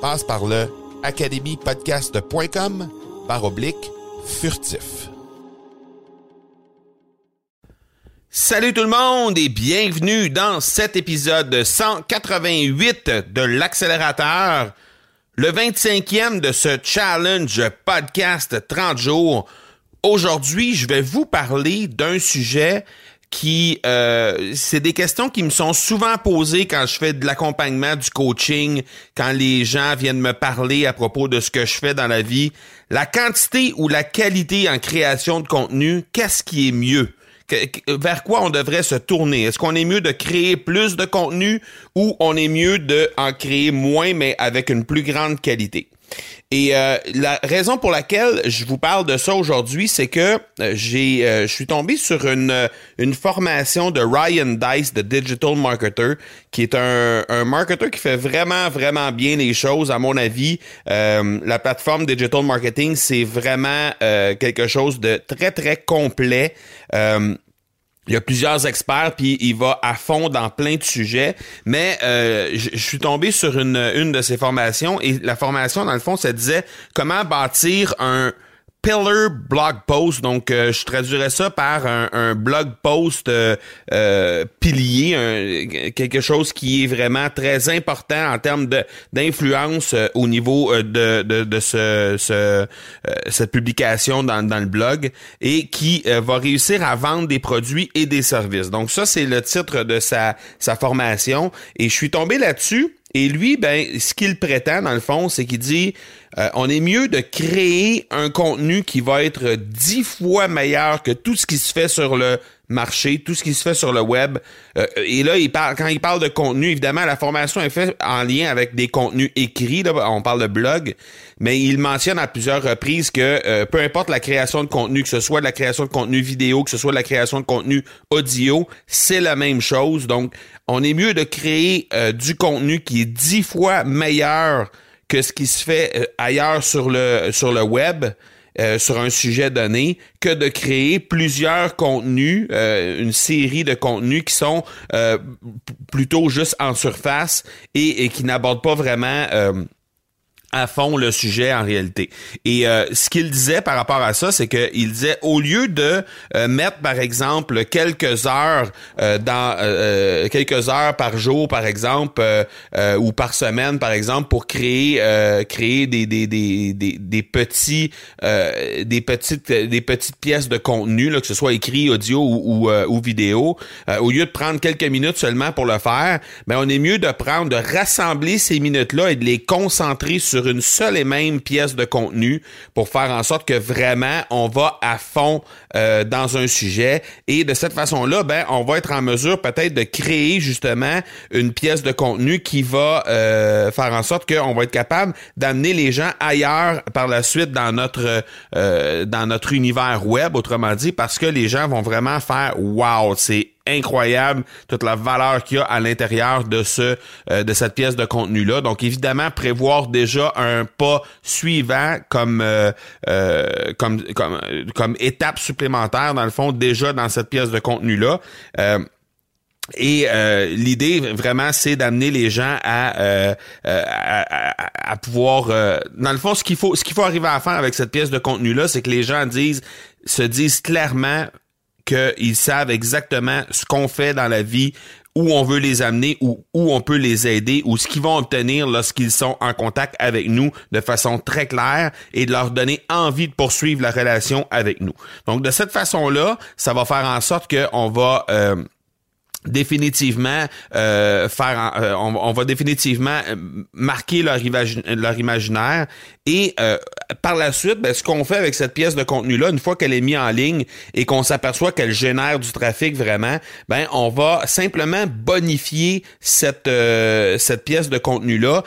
Passe par le academypodcast.com par oblique furtif. Salut tout le monde et bienvenue dans cet épisode 188 de l'accélérateur, le 25e de ce challenge podcast 30 jours. Aujourd'hui, je vais vous parler d'un sujet qui euh, c'est des questions qui me sont souvent posées quand je fais de l'accompagnement, du coaching, quand les gens viennent me parler à propos de ce que je fais dans la vie. La quantité ou la qualité en création de contenu, qu'est-ce qui est mieux? vers quoi on devrait se tourner? Est-ce qu'on est mieux de créer plus de contenu ou on est mieux de créer moins mais avec une plus grande qualité? Et euh, la raison pour laquelle je vous parle de ça aujourd'hui, c'est que euh, j'ai, euh, je suis tombé sur une, une formation de Ryan Dice, de Digital Marketer, qui est un, un marketer qui fait vraiment, vraiment bien les choses, à mon avis. la plateforme Digital Marketing, c'est vraiment quelque chose de très, très complet. Il y a plusieurs experts, puis il va à fond dans plein de sujets. Mais euh, je suis tombé sur une, une de ces formations et la formation, dans le fond, ça disait comment bâtir un pillar blog post. Donc, euh, je traduirais ça par un, blog post euh, euh, pilier, quelque chose qui est vraiment très important en termes d'influence au niveau de, de, de ce, ce cette publication dans, dans le blog et qui va réussir à vendre des produits et des services. Donc, ça, c'est le titre de sa, sa formation. Et je suis tombé là-dessus et lui, ben, ce qu'il prétend, dans le fond, c'est qu'il dit euh, on est mieux de créer un contenu qui va être dix fois meilleur que tout ce qui se fait sur le marché, tout ce qui se fait sur le web. Euh, et là, il parle, quand il parle de contenu, évidemment, la formation est faite en lien avec des contenus écrits. On parle de blog, mais il mentionne à plusieurs reprises que euh, peu importe la création de contenu, que ce soit de la création de contenu vidéo, que ce soit de la création de contenu audio, c'est la même chose. Donc, on est mieux de créer du contenu qui est dix fois meilleur que ce qui se fait euh, ailleurs sur le, sur le web. Euh, sur un sujet donné que de créer plusieurs contenus, euh, une série de contenus qui sont plutôt juste en surface et, et qui n'abordent pas vraiment à fond le sujet en réalité. Et euh, ce qu'il disait par rapport à ça, c'est qu'il disait au lieu de euh, mettre par exemple quelques heures euh, dans quelques heures par jour par exemple ou par semaine par exemple pour créer créer des des, des, des, petits des petites des petites pièces de contenu là, que ce soit écrit audio ou ou, ou vidéo au lieu de prendre quelques minutes seulement pour le faire, ben on est mieux de prendre de rassembler ces minutes là et de les concentrer sur une seule et même pièce de contenu pour faire en sorte que vraiment on va à fond euh, dans un sujet. Et de cette façon-là, ben on va être en mesure peut-être de créer justement une pièce de contenu qui va euh, faire en sorte qu'on va être capable d'amener les gens ailleurs par la suite dans notre euh, dans notre univers web, autrement dit, parce que les gens vont vraiment faire wow, c'est incroyable toute la valeur qu'il y a à l'intérieur de ce euh, de cette pièce de contenu là. Donc évidemment prévoir déjà un pas suivant comme euh, euh, comme comme comme étape supplémentaire dans le fond déjà dans cette pièce de contenu là Et euh, l'idée vraiment, c'est d'amener les gens à, euh, euh, à, à, pouvoir. dans le fond, ce qu'il faut, ce qu'il faut arriver à faire avec cette pièce de contenu là, c'est que les gens disent, se disent clairement qu'ils savent exactement ce qu'on fait dans la vie, où on veut les amener ou où on peut les aider ou ce qu'ils vont obtenir lorsqu'ils sont en contact avec nous de façon très claire et de leur donner envie de poursuivre la relation avec nous. Donc de cette façon-là, ça va faire en sorte qu'on va définitivement euh, faire euh, on, va définitivement euh, marquer leur, leur imaginaire. Et par la suite ben, ce qu'on fait avec cette pièce de contenu là une fois qu'elle est mise en ligne et qu'on s'aperçoit qu'elle génère du trafic vraiment ben on va simplement bonifier cette cette pièce de contenu là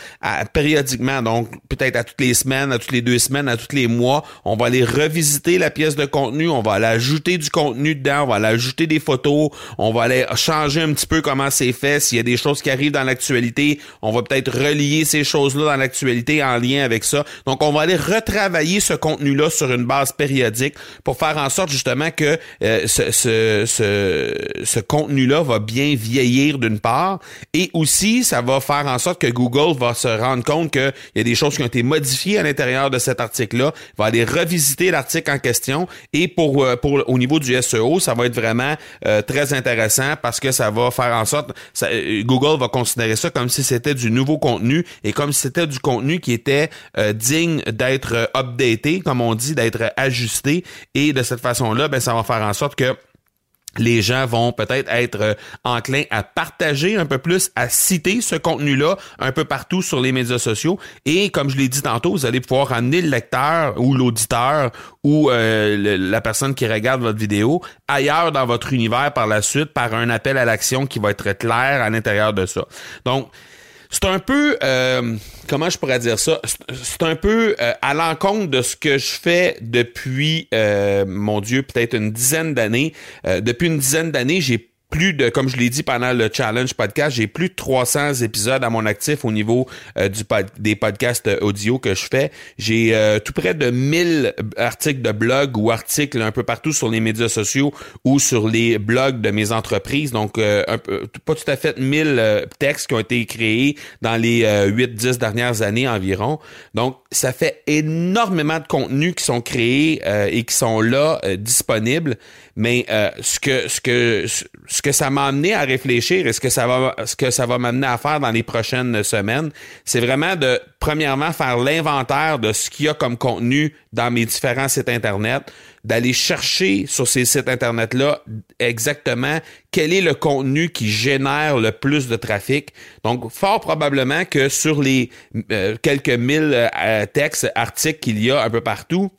périodiquement. Donc peut-être à toutes les semaines à toutes les deux semaines à tous les mois on va aller revisiter la pièce de contenu on va aller ajouter du contenu dedans on va aller ajouter des photos on va aller changer un petit peu comment c'est fait. S'il y a des choses qui arrivent dans l'actualité, on va peut-être relier ces choses-là dans l'actualité en lien avec ça. Donc, on va aller retravailler ce contenu-là sur une base périodique pour faire en sorte justement que euh, ce, ce, ce, ce contenu-là va bien vieillir d'une part et aussi ça va faire en sorte que Google va se rendre compte qu'il y a des choses qui ont été modifiées à l'intérieur de cet article-là, va aller revisiter l'article en question et pour, euh, pour au niveau du SEO, ça va être vraiment euh, très intéressant parce que ça va faire en sorte, euh, Google va considérer ça comme si c'était du nouveau contenu et comme si c'était du contenu qui était euh, digne d'être euh, updaté, comme on dit, d'être ajusté. Et de cette façon-là, ben, ça va faire en sorte que les gens vont peut-être être, euh, enclins à partager un peu plus, à citer ce contenu-là un peu partout sur les médias sociaux. Et comme je l'ai dit tantôt, vous allez pouvoir amener le lecteur ou l'auditeur ou euh, la personne qui regarde votre vidéo ailleurs dans votre univers par la suite par un appel à l'action qui va être clair à l'intérieur de ça. Donc, c'est un peu, euh, comment je pourrais dire ça, c'est un peu euh, à l'encontre de ce que je fais depuis, euh, mon Dieu, peut-être une dizaine d'années. depuis une dizaine d'années, j'ai plus de, comme je l'ai dit pendant le challenge podcast, j'ai plus de 300 épisodes à mon actif au niveau euh, du des podcasts audio que je fais. J'ai euh, tout près de 1000 articles de blog ou articles un peu partout sur les médias sociaux ou sur les blogs de mes entreprises. Donc, euh, pas tout à fait 1000 textes qui ont été créés dans les 8-10 dernières années environ. Donc, ça fait énormément de contenus qui sont créés et qui sont là disponibles. Mais ce que ce que ce que ça m'a amené à réfléchir et ce que ça va, ce que ça va m'amener à faire dans les prochaines semaines, c'est vraiment de, premièrement, faire l'inventaire de ce qu'il y a comme contenu dans mes différents sites Internet, d'aller chercher sur ces sites Internet-là exactement quel est le contenu qui génère le plus de trafic. Donc, fort probablement que sur les euh, quelques mille euh, textes, articles qu'il y a un peu partout,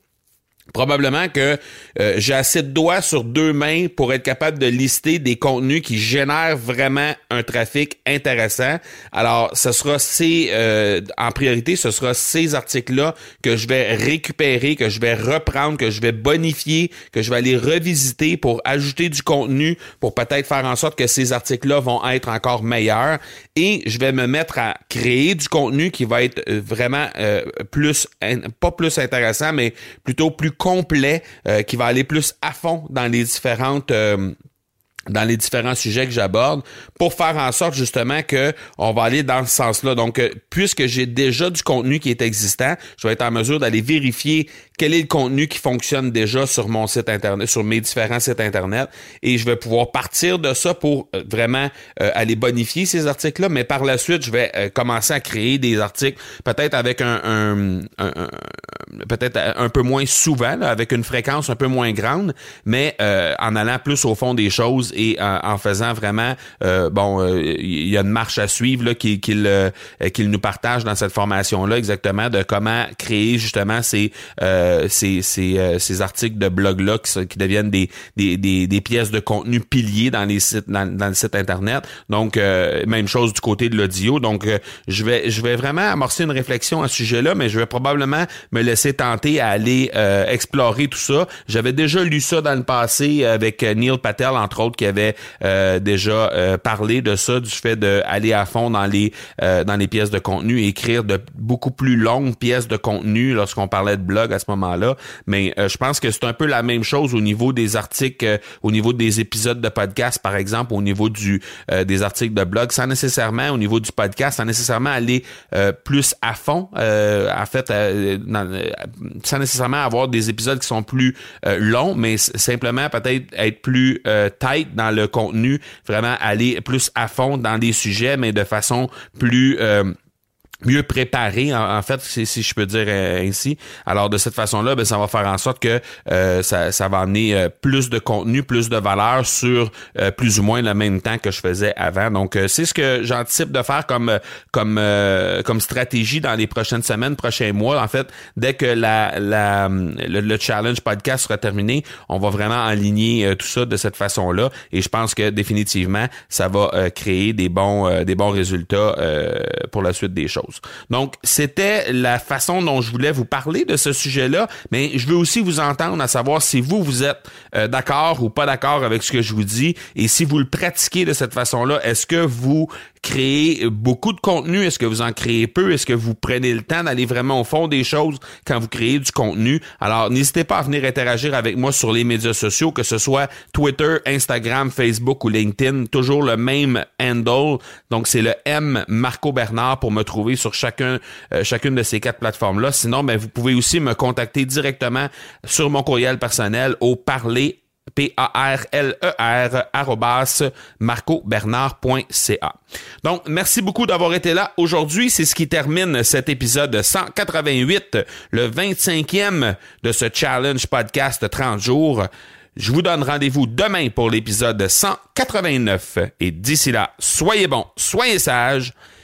Probablement que euh, j'ai assez de doigts sur deux mains pour être capable de lister des contenus qui génèrent vraiment un trafic intéressant. Alors, ce sera ces, euh, en priorité, ce sera ces articles-là que je vais récupérer, que je vais reprendre, que je vais bonifier, que je vais aller revisiter pour ajouter du contenu, pour peut-être faire en sorte que ces articles-là vont être encore meilleurs. Et je vais me mettre à créer du contenu qui va être euh, vraiment plus, pas plus intéressant, mais plutôt plus complet euh, qui va aller plus à fond dans les différentes euh, dans les différents sujets que j'aborde pour faire en sorte justement que on va aller dans ce sens-là. Donc, euh, puisque j'ai déjà du contenu qui est existant, je vais être en mesure d'aller vérifier quel est le contenu qui fonctionne déjà sur mon site internet, sur mes différents sites internet, et je vais pouvoir partir de ça pour euh, vraiment euh, aller bonifier ces articles-là. Mais par la suite, je vais euh, commencer à créer des articles, peut-être avec un, peut-être un peu moins souvent, avec une fréquence un peu moins grande, mais en allant plus au fond des choses et en, faisant vraiment, bon, il y a une marche à suivre là qu'il nous partage dans cette formation-là exactement de comment créer justement ces ces, euh, ces, articles de blog-là qui, qui, deviennent des, des, des, pièces de contenu piliers dans les sites dans, dans le site internet. Donc euh, même chose du côté de l'audio. Donc je vais je vais vraiment amorcer une réflexion à ce sujet-là, mais je vais probablement me laisser tenter à aller explorer tout ça. J'avais déjà lu ça dans le passé avec Neil Patel entre autres qui avait déjà parlé de ça du fait d'aller à fond dans les dans les pièces de contenu et écrire de beaucoup plus longues pièces de contenu lorsqu'on parlait de blog à ce moment moment-là. Mais je pense que c'est un peu la même chose au niveau des articles, au niveau des épisodes de podcast, par exemple, au niveau du des articles de blog, sans nécessairement au niveau du podcast, sans nécessairement aller plus à fond. en fait, sans nécessairement avoir des épisodes qui sont plus longs, mais simplement peut-être être plus tight dans le contenu, vraiment aller plus à fond dans des sujets, mais de façon plus euh, mieux préparé en, fait si, si, je peux dire euh, ainsi. Alors de cette façon là ben, ça va faire en sorte que euh, ça, ça, va amener euh, plus de contenu plus de valeur sur plus ou moins le même temps que je faisais avant. Donc c'est ce que j'anticipe de faire comme comme comme stratégie dans les prochaines semaines prochains mois. En fait dès que la, la le, challenge podcast sera terminé on va vraiment aligner tout ça de cette façon là et je pense que définitivement ça va créer des bons des bons résultats pour la suite des choses donc, c'était la façon dont je voulais vous parler de ce sujet-là, mais je veux aussi vous entendre à savoir si vous, vous êtes euh, d'accord ou pas d'accord avec ce que je vous dis, et si vous le pratiquez de cette façon-là, est-ce que vous créez beaucoup de contenu? Est-ce que vous en créez peu? Est-ce que vous prenez le temps d'aller vraiment au fond des choses quand vous créez du contenu? Alors, n'hésitez pas à venir interagir avec moi sur les médias sociaux, que ce soit Twitter, Instagram, Facebook ou LinkedIn. Toujours le même handle. Donc, c'est le M Marco Bernard pour me trouver sur chacun, euh, chacune de ces quatre plateformes-là. Sinon, ben, vous pouvez aussi me contacter directement sur mon courriel personnel au parler P-A-R-L-E-R, marcobernard.ca. Donc, merci beaucoup d'avoir été là. Aujourd'hui, c'est ce qui termine cet épisode 188, le 25e de ce challenge podcast 30 jours. Je vous donne rendez-vous demain pour l'épisode 189. Et d'ici là, soyez bons, soyez sages,